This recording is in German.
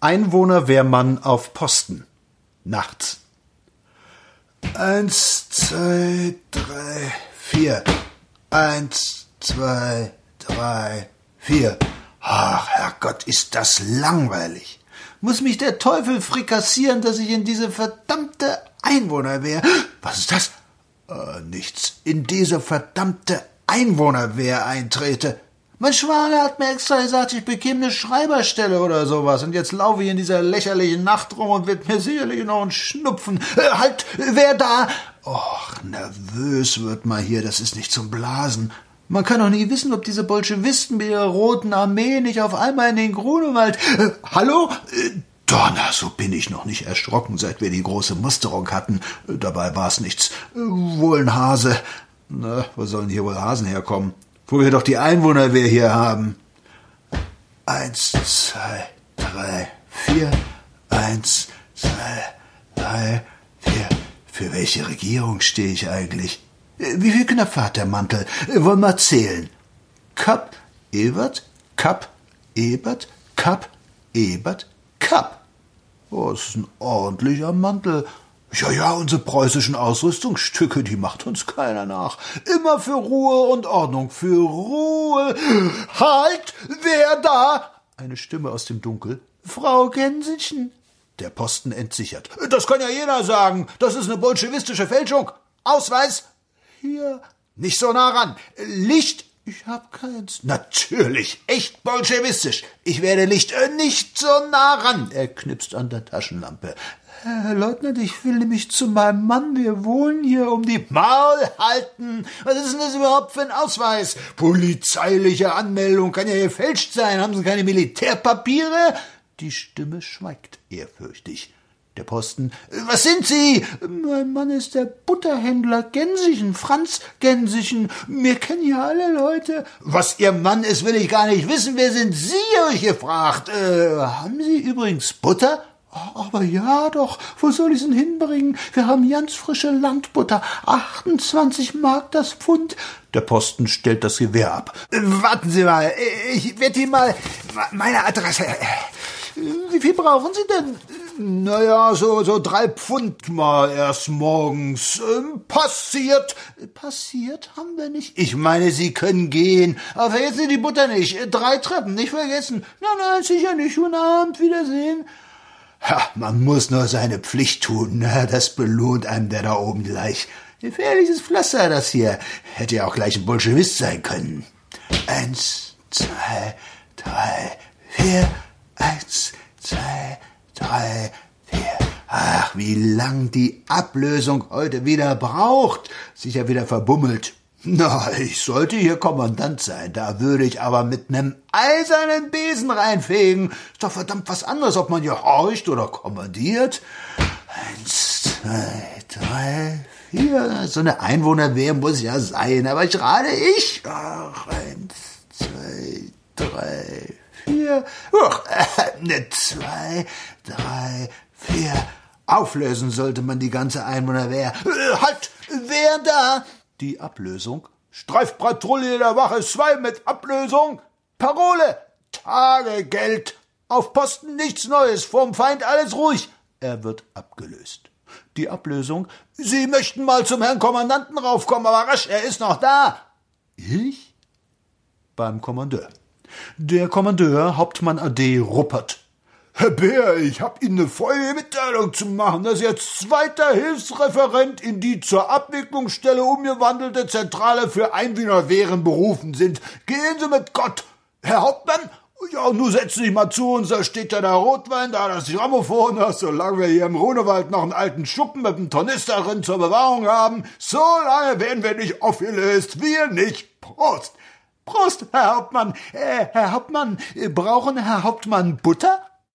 Einwohnerwehrmann auf Posten. Nachts. Eins, zwei, drei, vier. Eins, zwei, drei, vier. Ach, Herrgott, ist das langweilig. Muss mich der Teufel frikassieren, dass ich in diese verdammte Einwohnerwehr. Was ist das? Äh, nichts. In diese verdammte Einwohnerwehr eintrete. Mein Schwager hat mir extra gesagt, ich bekäme eine Schreiberstelle oder sowas. Und jetzt laufe ich in dieser lächerlichen Nacht rum und wird mir sicherlich noch ein Schnupfen. Äh, halt, wer da? Och, nervös wird man hier, das ist nicht zum Blasen. Man kann doch nie wissen, ob diese Bolschewisten mit ihrer roten Armee nicht auf einmal in den Grunewald. Äh, hallo? Äh, Donner, so bin ich noch nicht erschrocken, seit wir die große Musterung hatten. Äh, dabei war's nichts. Äh, wohl ein Hase. Na, wo sollen hier wohl Hasen herkommen? Wo wir doch die Einwohnerwehr hier haben. Eins, zwei, drei, vier. Eins, zwei, drei, vier. Für welche Regierung stehe ich eigentlich? Wie viel Knöpfe hat der Mantel? Wollen wir zählen? Kapp, Ebert, Kapp, Ebert, Kapp, Ebert, Kapp. Oh, das ist ein ordentlicher Mantel. Ja, ja, unsere preußischen Ausrüstungsstücke, die macht uns keiner nach. Immer für Ruhe und Ordnung, für Ruhe. Halt! Wer da? Eine Stimme aus dem Dunkel. Frau Gänsichen. Der Posten entsichert. Das kann ja jeder sagen. Das ist eine bolschewistische Fälschung. Ausweis. Hier. Nicht so nah ran. Licht. Ich hab keins. Natürlich. Echt bolschewistisch. Ich werde Licht. Äh, nicht so nah ran. Er knipst an der Taschenlampe. Herr Leutnant, ich will nämlich zu meinem Mann. Wir wohnen hier um die Maul halten. Was ist denn das überhaupt für ein Ausweis? Polizeiliche Anmeldung kann ja gefälscht sein. Haben Sie keine Militärpapiere? Die Stimme schweigt ehrfürchtig. Der Posten. Was sind Sie? Mein Mann ist der Butterhändler Gänsichen, Franz Gänsichen. Wir kennen ja alle Leute. Was Ihr Mann ist, will ich gar nicht wissen. Wer sind Sie, euch gefragt? Äh, haben Sie übrigens Butter? Aber ja doch, wo soll ich's denn hinbringen? Wir haben ganz frische Landbutter, 28 Mark das Pfund. Der Posten stellt das Gewehr ab. Warten Sie mal, ich werde Ihnen mal meine Adresse. Wie viel brauchen Sie denn? Naja, so, so drei Pfund mal erst morgens. Ähm, passiert. Passiert haben wir nicht. Ich meine, Sie können gehen. Aber vergessen Sie die Butter nicht. Drei Treppen, nicht vergessen. Nein, nein, sicher nicht. Guten Abend, Wiedersehen. Ja, man muss nur seine Pflicht tun, ne? das belohnt einem der da oben gleich. Gefährliches Pflaster, das hier. Hätte ja auch gleich ein Bolschewist sein können. Eins, zwei, drei, vier. Eins, zwei, drei, vier. Ach, wie lang die Ablösung heute wieder braucht. Sicher wieder verbummelt. Na, ich sollte hier Kommandant sein, da würde ich aber mit nem eisernen Besen reinfegen. Ist doch verdammt was anderes, ob man hier horcht oder kommandiert. Eins, zwei, drei, vier. So eine Einwohnerwehr muss ja sein, aber gerade ich. Ach, eins, zwei, drei, vier. Uch, äh, ne, zwei, drei, vier. Auflösen sollte man die ganze Einwohnerwehr. Äh, halt! Wer da? Die Ablösung. Streifpatrouille der Wache 2 mit Ablösung. Parole. Tagegeld. Auf Posten nichts Neues. Vom Feind alles ruhig. Er wird abgelöst. Die Ablösung. Sie möchten mal zum Herrn Kommandanten raufkommen, aber rasch, er ist noch da. Ich? Beim Kommandeur. Der Kommandeur, Hauptmann AD Ruppert. Herr Bär, ich hab Ihnen eine volle Mitteilung zu machen, dass jetzt zweiter Hilfsreferent in die zur Abwicklungsstelle umgewandelte Zentrale für Einwohnerwehren berufen sind. Gehen Sie mit Gott. Herr Hauptmann, ja, nun setzen Sie mal zu uns, da steht ja der Rotwein, da das Grammophon, das, solange wir hier im Runewald noch einen alten Schuppen mit einem Tornister drin zur Bewahrung haben, so lange werden wir nicht aufgelöst, wir nicht. Prost! Prost, Herr Hauptmann. Äh, Herr Hauptmann, brauchen Herr Hauptmann Butter?